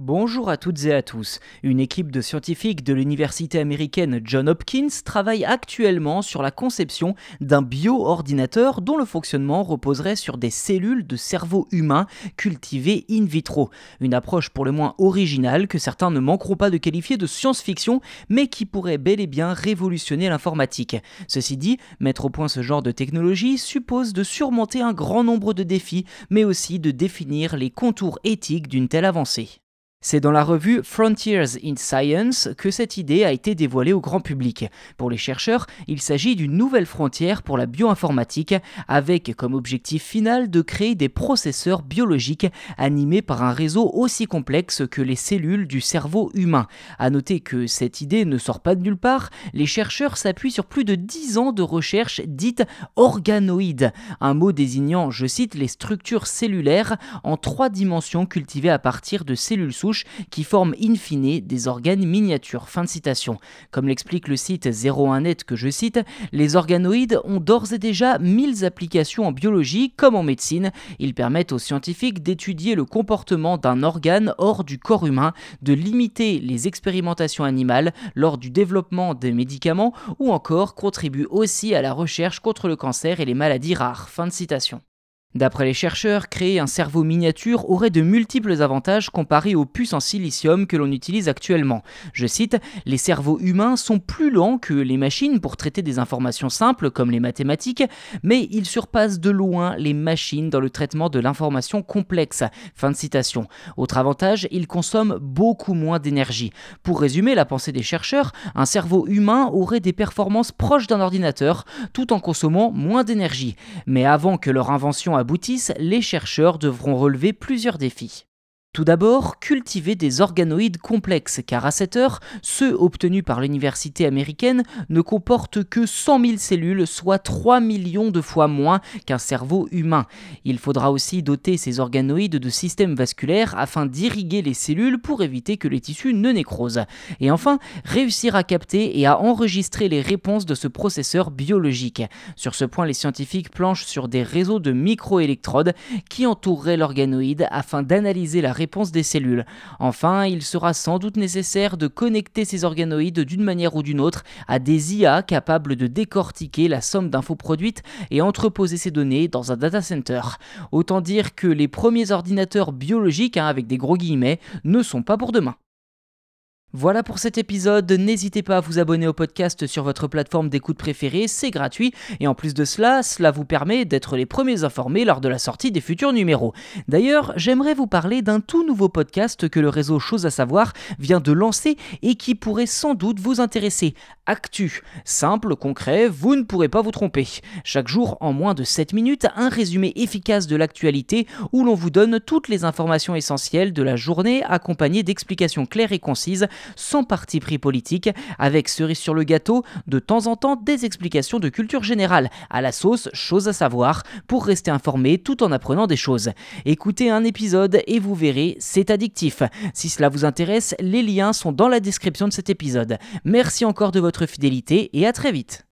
Bonjour à toutes et à tous. Une équipe de scientifiques de l'université américaine John Hopkins travaille actuellement sur la conception d'un bio-ordinateur dont le fonctionnement reposerait sur des cellules de cerveau humain cultivées in vitro. Une approche pour le moins originale que certains ne manqueront pas de qualifier de science-fiction, mais qui pourrait bel et bien révolutionner l'informatique. Ceci dit, mettre au point ce genre de technologie suppose de surmonter un grand nombre de défis, mais aussi de définir les contours éthiques d'une telle avancée. C'est dans la revue Frontiers in Science que cette idée a été dévoilée au grand public. Pour les chercheurs, il s'agit d'une nouvelle frontière pour la bioinformatique, avec comme objectif final de créer des processeurs biologiques animés par un réseau aussi complexe que les cellules du cerveau humain. À noter que cette idée ne sort pas de nulle part, les chercheurs s'appuient sur plus de 10 ans de recherche dites organoïdes, un mot désignant, je cite, les structures cellulaires en trois dimensions cultivées à partir de cellules qui forment in fine des organes miniatures. Fin de citation. Comme l'explique le site 01net que je cite, les organoïdes ont d'ores et déjà 1000 applications en biologie comme en médecine. Ils permettent aux scientifiques d'étudier le comportement d'un organe hors du corps humain, de limiter les expérimentations animales lors du développement des médicaments ou encore contribuent aussi à la recherche contre le cancer et les maladies rares. Fin de citation. D'après les chercheurs, créer un cerveau miniature aurait de multiples avantages comparés aux puces en silicium que l'on utilise actuellement. Je cite, Les cerveaux humains sont plus lents que les machines pour traiter des informations simples comme les mathématiques, mais ils surpassent de loin les machines dans le traitement de l'information complexe. Fin de citation. Autre avantage, ils consomment beaucoup moins d'énergie. Pour résumer la pensée des chercheurs, un cerveau humain aurait des performances proches d'un ordinateur tout en consommant moins d'énergie. Mais avant que leur invention aboutissent, les chercheurs devront relever plusieurs défis. Tout d'abord, cultiver des organoïdes complexes, car à cette heure, ceux obtenus par l'université américaine ne comportent que 100 000 cellules, soit 3 millions de fois moins qu'un cerveau humain. Il faudra aussi doter ces organoïdes de systèmes vasculaires afin d'irriguer les cellules pour éviter que les tissus ne nécrosent. Et enfin, réussir à capter et à enregistrer les réponses de ce processeur biologique. Sur ce point, les scientifiques planchent sur des réseaux de microélectrodes qui entoureraient l'organoïde afin d'analyser la des cellules. Enfin, il sera sans doute nécessaire de connecter ces organoïdes d'une manière ou d'une autre à des IA capables de décortiquer la somme d'infos produites et entreposer ces données dans un data center. Autant dire que les premiers ordinateurs biologiques, hein, avec des gros guillemets, ne sont pas pour demain. Voilà pour cet épisode, n'hésitez pas à vous abonner au podcast sur votre plateforme d'écoute préférée, c'est gratuit et en plus de cela, cela vous permet d'être les premiers informés lors de la sortie des futurs numéros. D'ailleurs, j'aimerais vous parler d'un tout nouveau podcast que le réseau Chose à savoir vient de lancer et qui pourrait sans doute vous intéresser. Actu. Simple, concret, vous ne pourrez pas vous tromper. Chaque jour, en moins de 7 minutes, un résumé efficace de l'actualité où l'on vous donne toutes les informations essentielles de la journée accompagnées d'explications claires et concises sans parti pris politique, avec cerise sur le gâteau, de temps en temps des explications de culture générale, à la sauce chose à savoir, pour rester informé tout en apprenant des choses. Écoutez un épisode et vous verrez, c'est addictif. Si cela vous intéresse, les liens sont dans la description de cet épisode. Merci encore de votre fidélité et à très vite.